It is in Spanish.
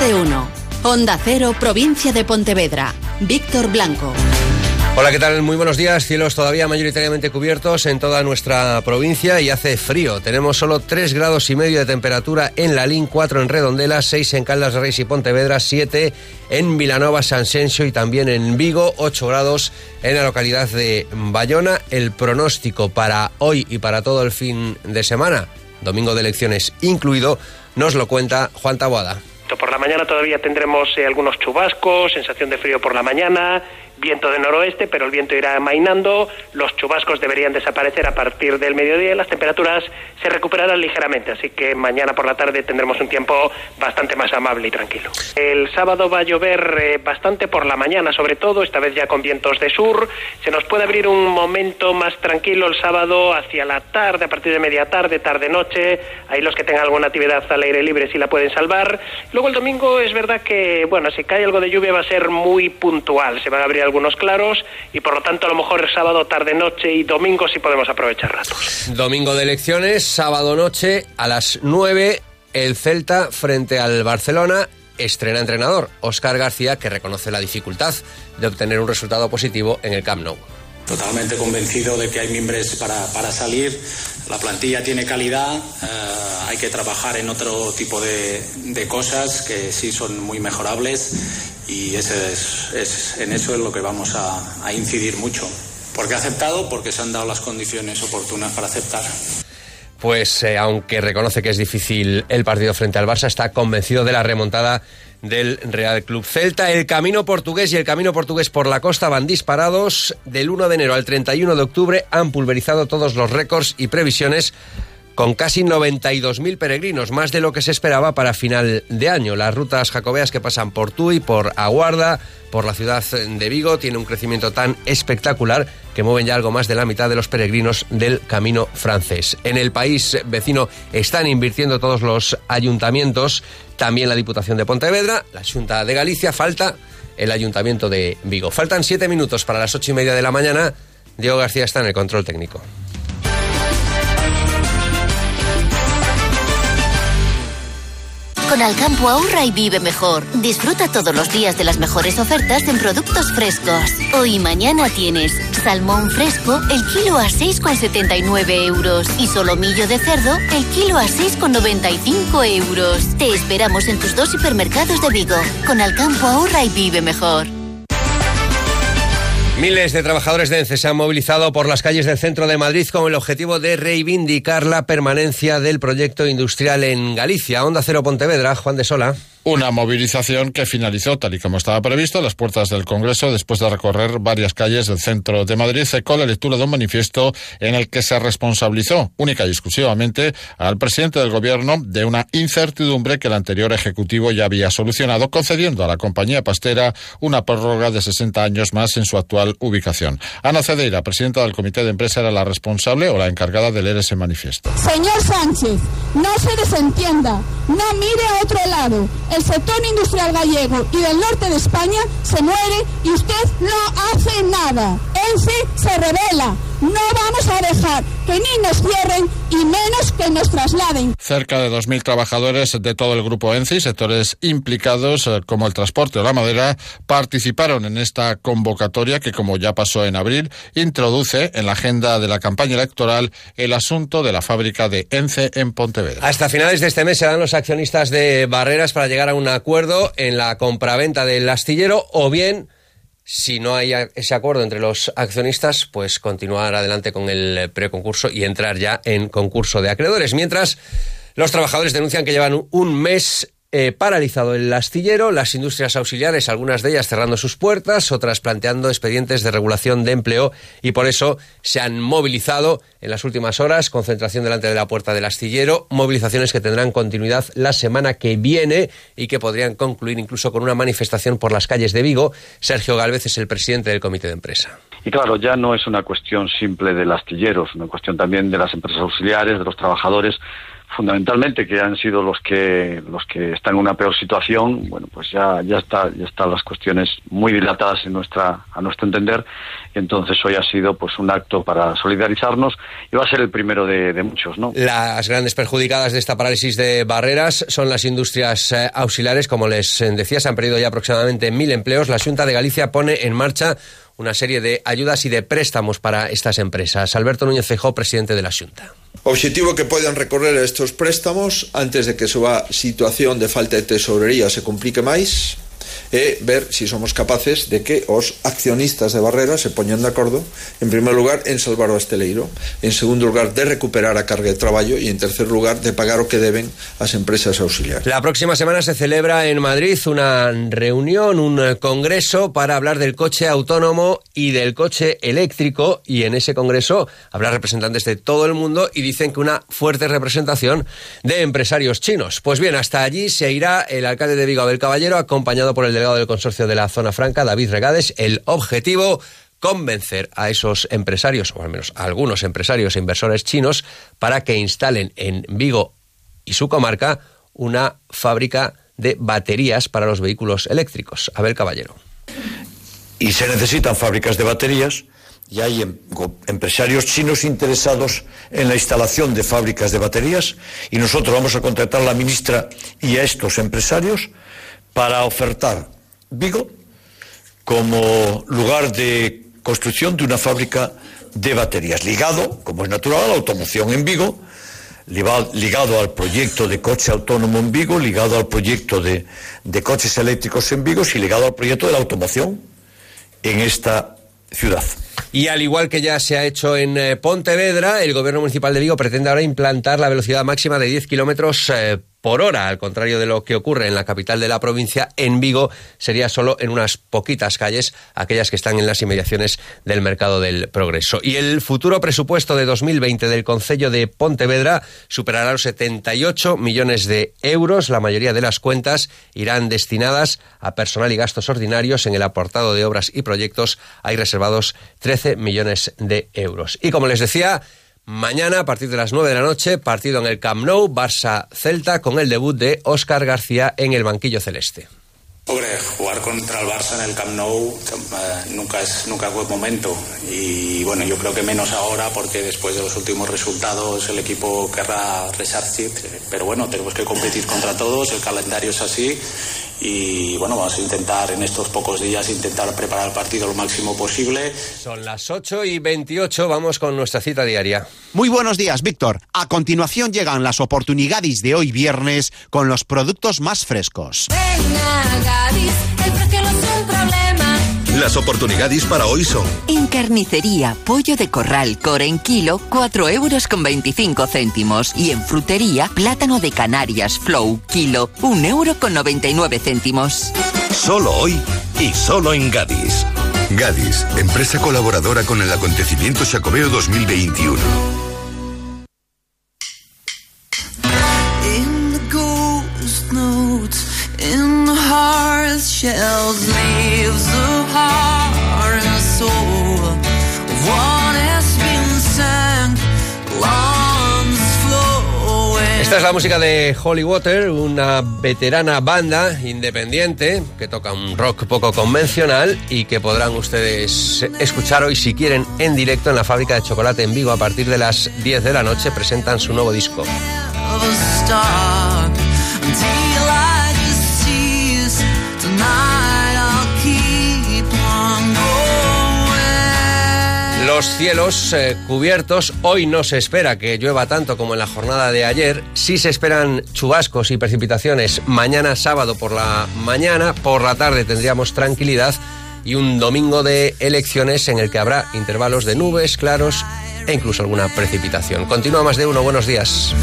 De uno. Onda Cero, provincia de Pontevedra. Víctor Blanco. Hola, ¿qué tal? Muy buenos días. Cielos todavía mayoritariamente cubiertos en toda nuestra provincia y hace frío. Tenemos solo 3 grados y medio de temperatura en La Lalín, 4 en Redondela, 6 en Caldas Reis y Pontevedra, 7 en Vilanova, San Sensio y también en Vigo, 8 grados en la localidad de Bayona. El pronóstico para hoy y para todo el fin de semana, domingo de elecciones incluido, nos lo cuenta Juan Taboada. Por la mañana todavía tendremos eh, algunos chubascos, sensación de frío por la mañana, viento de noroeste, pero el viento irá amainando, los chubascos deberían desaparecer a partir del mediodía y las temperaturas se recuperarán ligeramente, así que mañana por la tarde tendremos un tiempo bastante más amable y tranquilo. El sábado va a llover eh, bastante por la mañana, sobre todo, esta vez ya con vientos de sur, se nos puede abrir un momento más tranquilo el sábado hacia la tarde, a partir de media tarde, tarde-noche, ahí los que tengan alguna actividad al aire libre sí la pueden salvar. Luego el domingo es verdad que, bueno, si cae algo de lluvia va a ser muy puntual, se van a abrir algunos claros y por lo tanto a lo mejor el sábado tarde noche y domingo sí podemos aprovechar ratos. Domingo de elecciones, sábado noche a las 9 el Celta frente al Barcelona estrena entrenador Óscar García que reconoce la dificultad de obtener un resultado positivo en el Camp Nou. Totalmente convencido de que hay miembros para, para salir, la plantilla tiene calidad, eh, hay que trabajar en otro tipo de, de, cosas que sí son muy mejorables y ese es, es, en eso es lo que vamos a, incidir mucho. Porque ha aceptado, porque se han dado las condiciones oportunas para aceptar pues eh, aunque reconoce que es difícil el partido frente al Barça, está convencido de la remontada del Real Club Celta. El camino portugués y el camino portugués por la costa van disparados. Del 1 de enero al 31 de octubre han pulverizado todos los récords y previsiones con casi 92.000 peregrinos, más de lo que se esperaba para final de año. Las rutas jacobeas que pasan por Tui, por Aguarda, por la ciudad de Vigo, tienen un crecimiento tan espectacular que mueven ya algo más de la mitad de los peregrinos del camino francés. En el país vecino están invirtiendo todos los ayuntamientos, también la Diputación de Pontevedra, la Junta de Galicia, falta el Ayuntamiento de Vigo. Faltan siete minutos para las ocho y media de la mañana. Diego García está en el control técnico. Con Alcampo ahorra y vive mejor. Disfruta todos los días de las mejores ofertas en productos frescos. Hoy y mañana tienes salmón fresco el kilo a 6,79 euros y solomillo de cerdo el kilo a 6,95 euros. Te esperamos en tus dos hipermercados de Vigo. Con Alcampo ahorra y vive mejor. Miles de trabajadores de ENCE se han movilizado por las calles del centro de Madrid con el objetivo de reivindicar la permanencia del proyecto industrial en Galicia. Onda Cero Pontevedra, Juan de Sola. Una movilización que finalizó, tal y como estaba previsto, las puertas del Congreso después de recorrer varias calles del centro de Madrid con la lectura de un manifiesto en el que se responsabilizó única y exclusivamente al presidente del Gobierno de una incertidumbre que el anterior Ejecutivo ya había solucionado, concediendo a la compañía pastera una prórroga de 60 años más en su actual ubicación. Ana Cedeira, presidenta del Comité de Empresa, era la responsable o la encargada de leer ese manifiesto. Señor Sánchez, no se desentienda, no mire a otro lado el sector industrial gallego y del norte de España se muere y usted no hace nada. ENSE se revela. No vamos a dejar que ni nos cierren y menos que nos trasladen. Cerca de 2.000 trabajadores de todo el grupo ENCE y sectores implicados eh, como el transporte o la madera participaron en esta convocatoria que, como ya pasó en abril, introduce en la agenda de la campaña electoral el asunto de la fábrica de ENCE en Pontevedra. Hasta finales de este mes serán los accionistas de Barreras para llegar a un acuerdo en la compraventa del astillero o bien si no hay ese acuerdo entre los accionistas, pues continuar adelante con el preconcurso y entrar ya en concurso de acreedores. Mientras los trabajadores denuncian que llevan un mes eh, paralizado el astillero, las industrias auxiliares, algunas de ellas cerrando sus puertas, otras planteando expedientes de regulación de empleo y por eso se han movilizado en las últimas horas, concentración delante de la puerta del astillero, movilizaciones que tendrán continuidad la semana que viene y que podrían concluir incluso con una manifestación por las calles de Vigo. Sergio Galvez es el presidente del comité de empresa. Y claro, ya no es una cuestión simple del astillero, es una cuestión también de las empresas auxiliares, de los trabajadores fundamentalmente que han sido los que los que están en una peor situación bueno pues ya ya está ya están las cuestiones muy dilatadas en nuestra a nuestro entender entonces hoy ha sido pues un acto para solidarizarnos y va a ser el primero de, muchos no las grandes perjudicadas de esta parálisis de barreras son las industrias eh, auxiliares como les decía se han perdido ya aproximadamente mil empleos la Junta de Galicia pone en marcha una serie de ayudas y de préstamos para estas empresas. Alberto Núñez Feijóo, presidente de la Xunta. Objetivo que poidan recorrer a estos préstamos antes de que a súa situación de falta de tesourería se complique máis. E ver si somos capaces de que os accionistas de Barrera se poñan de acordo, en primer lugar, en salvar o asteleiro, en segundo lugar, de recuperar a carga de traballo e en tercer lugar, de pagar o que deben as empresas auxiliares. La próxima semana se celebra en Madrid una reunión, un congreso para hablar del coche autónomo y del coche eléctrico y en ese congreso habrá representantes de todo el mundo y dicen que una fuerte representación de empresarios chinos. Pues bien, hasta allí se irá el alcalde de Vigo Abel Caballero acompañado por el delegado del consorcio de la zona franca, David Regades. El objetivo, convencer a esos empresarios, o al menos a algunos empresarios e inversores chinos, para que instalen en Vigo y su comarca una fábrica de baterías para los vehículos eléctricos. Abel Caballero. Y se necesitan fábricas de baterías y hay em, empresarios chinos interesados en la instalación de fábricas de baterías y nosotros vamos a contratar a la ministra y a estos empresarios para ofertar Vigo como lugar de construcción de una fábrica de baterías, ligado, como es natural, a la automoción en Vigo, ligado al proyecto de coche autónomo en Vigo, ligado al proyecto de, coches eléctricos en Vigo y ligado al proyecto de la automoción en esta ciudad. Y al igual que ya se ha hecho en eh, Pontevedra, el gobierno municipal de Vigo pretende ahora implantar la velocidad máxima de 10 kilómetros eh, por hora, al contrario de lo que ocurre en la capital de la provincia, en Vigo sería solo en unas poquitas calles, aquellas que están en las inmediaciones del mercado del progreso. Y el futuro presupuesto de 2020 del Concello de Pontevedra superará los 78 millones de euros. La mayoría de las cuentas irán destinadas a personal y gastos ordinarios. En el apartado de obras y proyectos hay reservados 13 millones de euros. Y como les decía, Mañana, a partir de las 9 de la noche, partido en el Camp Nou, Barça-Celta, con el debut de Óscar García en el banquillo celeste. Jugar contra el Barça en el Camp Nou eh, nunca es nunca buen momento. Y bueno, yo creo que menos ahora porque después de los últimos resultados el equipo querrá resarcir, pero bueno, tenemos que competir contra todos, el calendario es así y bueno, vamos a intentar en estos pocos días intentar preparar el partido lo máximo posible. Son las 8 y 28, vamos con nuestra cita diaria. Muy buenos días, Víctor. A continuación llegan las oportunidades de hoy viernes con los productos más frescos. Las oportunidades para hoy son... En carnicería, pollo de corral core en kilo, 4 euros con 25 céntimos. Y en frutería, plátano de Canarias Flow, kilo, 1 euro con 99 céntimos. Solo hoy y solo en Gadis. Gadis, empresa colaboradora con el acontecimiento Chacobeo 2021. Esta es la música de Holy Water, una veterana banda independiente que toca un rock poco convencional y que podrán ustedes escuchar hoy si quieren en directo en la fábrica de chocolate en Vigo a partir de las 10 de la noche. Presentan su nuevo disco. Los cielos eh, cubiertos, hoy no se espera que llueva tanto como en la jornada de ayer, sí se esperan chubascos y precipitaciones mañana sábado por la mañana, por la tarde tendríamos tranquilidad y un domingo de elecciones en el que habrá intervalos de nubes, claros e incluso alguna precipitación. Continúa más de uno, buenos días.